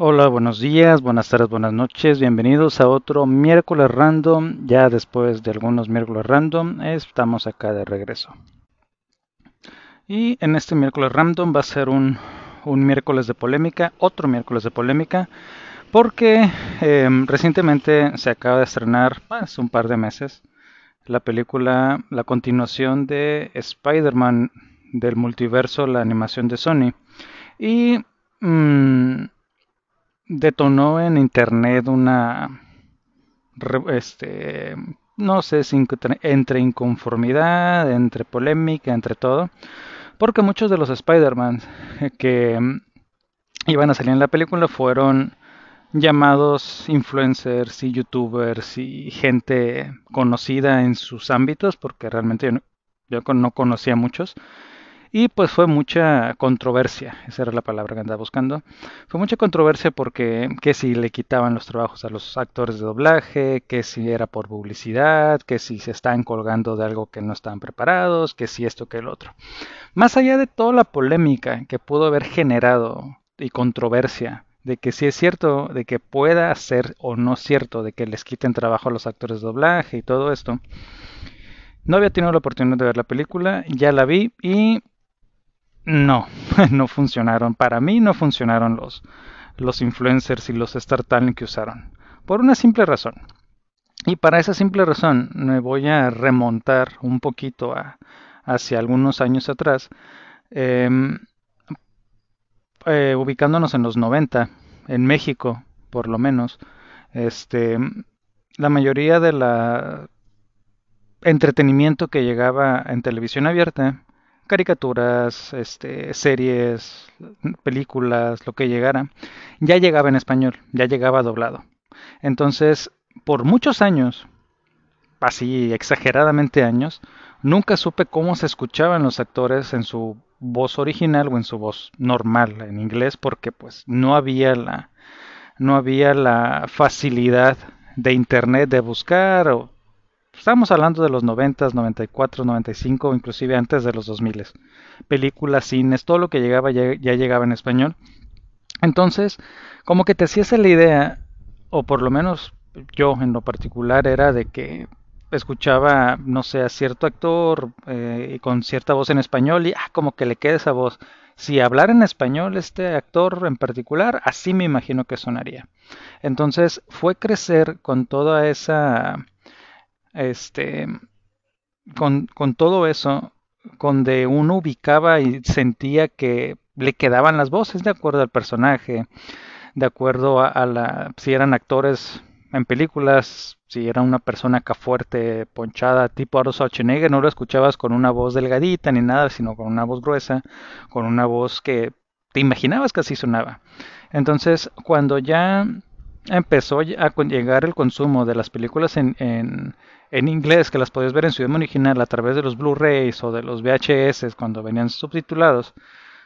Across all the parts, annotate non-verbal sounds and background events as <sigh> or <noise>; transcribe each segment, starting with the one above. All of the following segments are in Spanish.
Hola, buenos días, buenas tardes, buenas noches. Bienvenidos a otro miércoles random. Ya después de algunos miércoles random, estamos acá de regreso. Y en este miércoles random va a ser un, miércoles de polémica, otro miércoles de polémica, porque em, recientemente se acaba de estrenar, hace un par de meses, la película, la continuación de Spider-Man del multiverso, la animación de Sony. Y mm, detonó en internet una, este, no sé, entre inconformidad, entre polémica, entre todo, porque muchos de los Spider-Man que iban a salir en la película fueron llamados influencers y youtubers y gente conocida en sus ámbitos, porque realmente yo no conocía muchos. Y pues fue mucha controversia, esa era la palabra que andaba buscando. Fue mucha controversia porque que si le quitaban los trabajos a los actores de doblaje, que si era por publicidad, que si se estaban colgando de algo que no estaban preparados, que si esto que el otro. Más allá de toda la polémica que pudo haber generado y controversia de que si es cierto, de que pueda ser o no cierto, de que les quiten trabajo a los actores de doblaje y todo esto. No había tenido la oportunidad de ver la película, ya la vi y no, <laughs> no funcionaron. Para mí no funcionaron los, los influencers y los Star Talent que usaron. Por una simple razón. Y para esa simple razón me voy a remontar un poquito a, hacia algunos años atrás, em, eh, ubicándonos en los 90, en México por lo menos, este, la mayoría de la entretenimiento que llegaba en televisión abierta caricaturas, este, series, películas, lo que llegara, ya llegaba en español, ya llegaba doblado. Entonces, por muchos años, así exageradamente años, nunca supe cómo se escuchaban los actores en su voz original o en su voz normal en inglés porque pues no había la no había la facilidad de internet de buscar o Estamos hablando de los 90, 94, 95, inclusive antes de los 2000. Películas, cines, todo lo que llegaba ya, llegaba en español. Entonces, como que te hacías la idea, o por lo menos yo en lo particular, era de que escuchaba, no sé, a cierto actor eh, con cierta voz en español y ah, como que le queda esa voz. Si hablara en español este actor en particular, así me imagino que sonaría. Entonces fue crecer con toda esa este, con, con todo eso, donde uno ubicaba y sentía que le quedaban las voces de acuerdo al personaje, de acuerdo a, la, si eran actores en películas, si era una persona acá fuerte, ponchada, tipo Aro Schwarzenegger, no lo escuchabas con una voz delgadita ni nada, sino con una voz gruesa, con una voz que te imaginabas que así sonaba. Entonces, cuando ya empezó a llegar el consumo de las películas en, en inglés que las podías ver en su idioma original a través de los Blu-rays o de los VHS cuando venían subtitulados,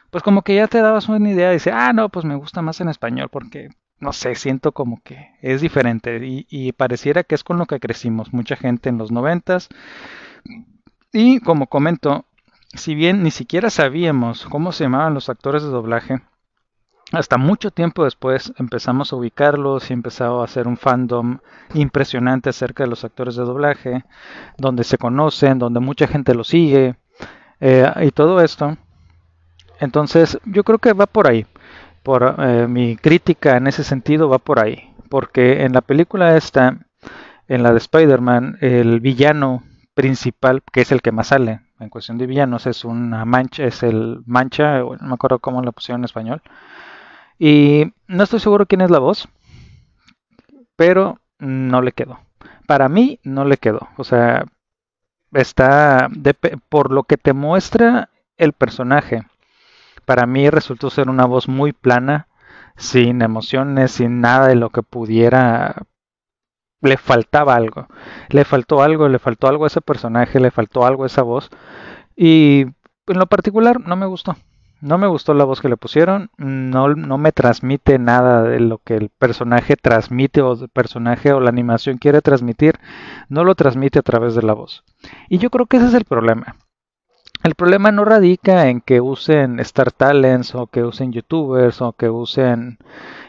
pues como que ya te dabas una idea y dice, ah, no, pues me gusta más en español porque, no sé, siento como que es diferente y, pareciera que es con lo que crecimos mucha gente en los noventas. Y como comento, si bien ni siquiera sabíamos cómo se llamaban los actores de doblaje, hasta mucho tiempo después empezamos a ubicarlos y empezó a hacer un fandom impresionante acerca de los actores de doblaje, donde se conocen, donde mucha gente los sigue eh, y todo esto. Entonces yo creo que va por ahí. Por eh, mi crítica en ese sentido va por ahí, porque en la película esta, en la de Spider-Man, el villano principal, que es el que más sale en cuestión de villanos, es una mancha, es el mancha, no me acuerdo cómo lo pusieron en español y no estoy seguro quién es la voz, pero no le quedó. Para mí no le quedó. O sea, está por lo que te muestra el personaje. Para mí resultó ser una voz muy plana, sin emociones, sin nada de lo que pudiera le faltaba algo. Le faltó algo, le faltó algo a ese personaje, le faltó algo a esa voz. Y en lo particular no me gustó. No me gustó la voz que le pusieron, no, no me transmite nada de lo que el personaje transmite o el personaje o la animación quiere transmitir, no lo transmite a través de la voz. Y yo creo que ese es el problema. El problema no radica en que usen Star Talents o que usen YouTubers o que usen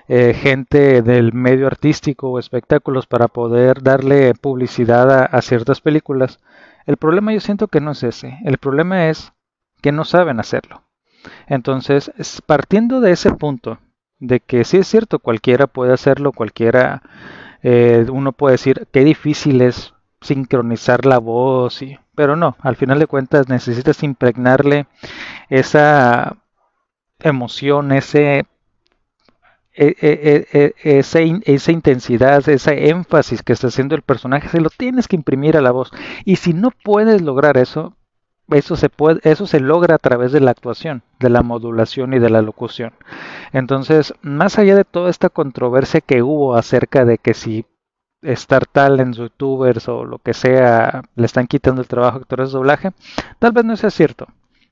eh, gente del medio artístico o espectáculos para poder darle publicidad a, ciertas películas. El problema yo siento que no es ese, el problema es que no saben hacerlo. Entonces, partiendo de ese punto, de que sí es cierto, cualquiera puede hacerlo, cualquiera, eh, uno puede decir qué difícil es sincronizar la voz, y, pero no, al final de cuentas necesitas impregnarle esa emoción, ese e, e, e, esa, esa, intensidad, ese énfasis que está haciendo el personaje, se lo tienes que imprimir a la voz. Y si no puedes lograr eso, eso se logra a través de la actuación, de la modulación y de la locución. Entonces, más allá de toda esta controversia que hubo acerca de que si Star Talent, youtubers o lo que sea le están quitando el trabajo a actores de doblaje, tal vez no sea cierto.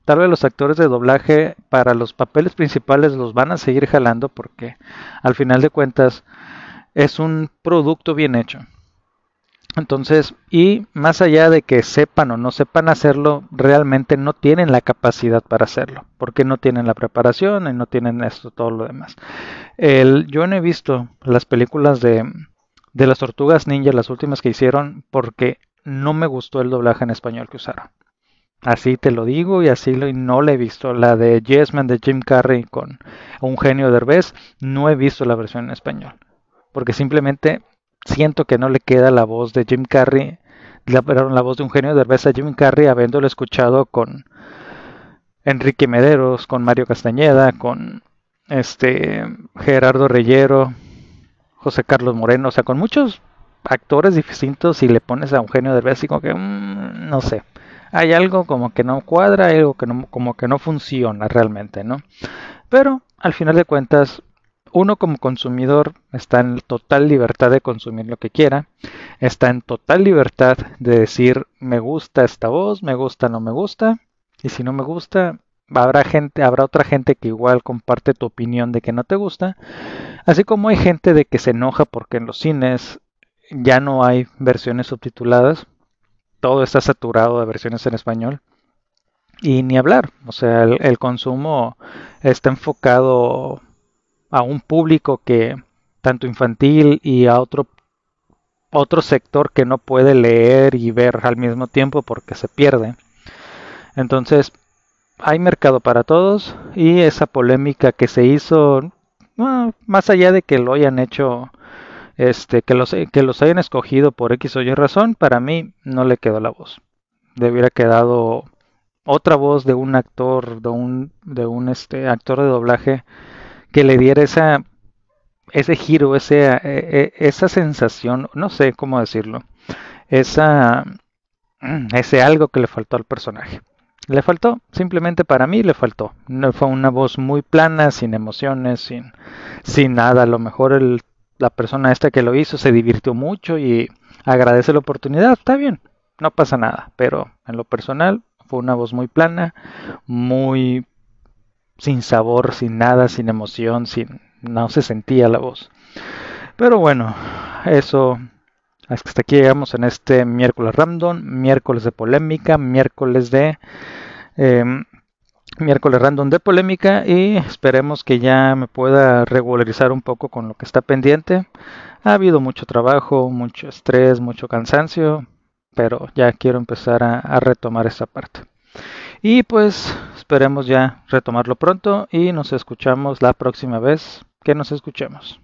Tal vez los actores de doblaje para los papeles principales los van a seguir jalando porque al final de cuentas es un producto bien hecho. Entonces, y más allá de que sepan o no sepan hacerlo, realmente no tienen la capacidad para hacerlo, porque no tienen la preparación y no tienen esto, todo lo demás. Yo no he visto las películas de, de las tortugas ninja, las últimas que hicieron, porque no me gustó el doblaje en español que usaron. Así te lo digo y así lo, y no he visto. La de Yes Man de Jim Carrey con un genio de Derbez, no he visto la versión en español. Porque simplemente siento que no le queda la voz de Jim Carrey, la, la voz de un genio de Derbez a Jim Carrey, habiéndolo escuchado con Enrique Mederos, con Mario Castañeda, con este Gerardo Reyero, José Carlos Moreno, o sea, con muchos actores distintos y le pones a un genio de Derbez y como que, mm, no sé hay algo como que no cuadra, algo que no, como que no funciona realmente, ¿no? Pero al final de cuentas, uno como consumidor está en total libertad de consumir lo que quiera, está en total libertad de decir me gusta esta voz, me gusta, no me gusta, y si no me gusta, habrá gente, habrá otra gente que igual comparte tu opinión de que no te gusta, así como hay gente de que se enoja porque en los cines ya no hay versiones subtituladas, todo está saturado de versiones en español. Y ni hablar, o sea, el, consumo está enfocado a un público que tanto infantil y a otro otro sector que no puede leer y ver al mismo tiempo porque se pierde. Entonces, hay mercado para todos y esa polémica que se hizo, más allá de que lo hayan hecho este, que los, que los hayan escogido por X o Y razón, para mí no le quedó la voz. Le hubiera quedado otra voz de un actor, de un, de un este, actor de doblaje que le diera esa, ese giro, e, e, esa sensación, no sé cómo decirlo, esa, mm, ese algo que le faltó al personaje. Le faltó, simplemente para mí le faltó. No fue una voz muy plana, sin emociones, sin, sin nada. A lo mejor la persona esta que lo hizo se divirtió mucho y agradece la oportunidad, está bien, no pasa nada, pero en lo personal fue una voz muy plana, muy sin sabor, sin nada, sin emoción, sin no se sentía la voz. Pero bueno, eso hasta aquí llegamos en este miércoles random, miércoles de polémica, miércoles de em, miércoles random de polémica y esperemos que ya me pueda regularizar un poco con lo que está pendiente. Ha habido mucho trabajo, mucho estrés, mucho cansancio, pero ya quiero empezar a, a retomar esa parte. Y pues esperemos ya retomarlo pronto y nos escuchamos la próxima vez que nos escuchemos.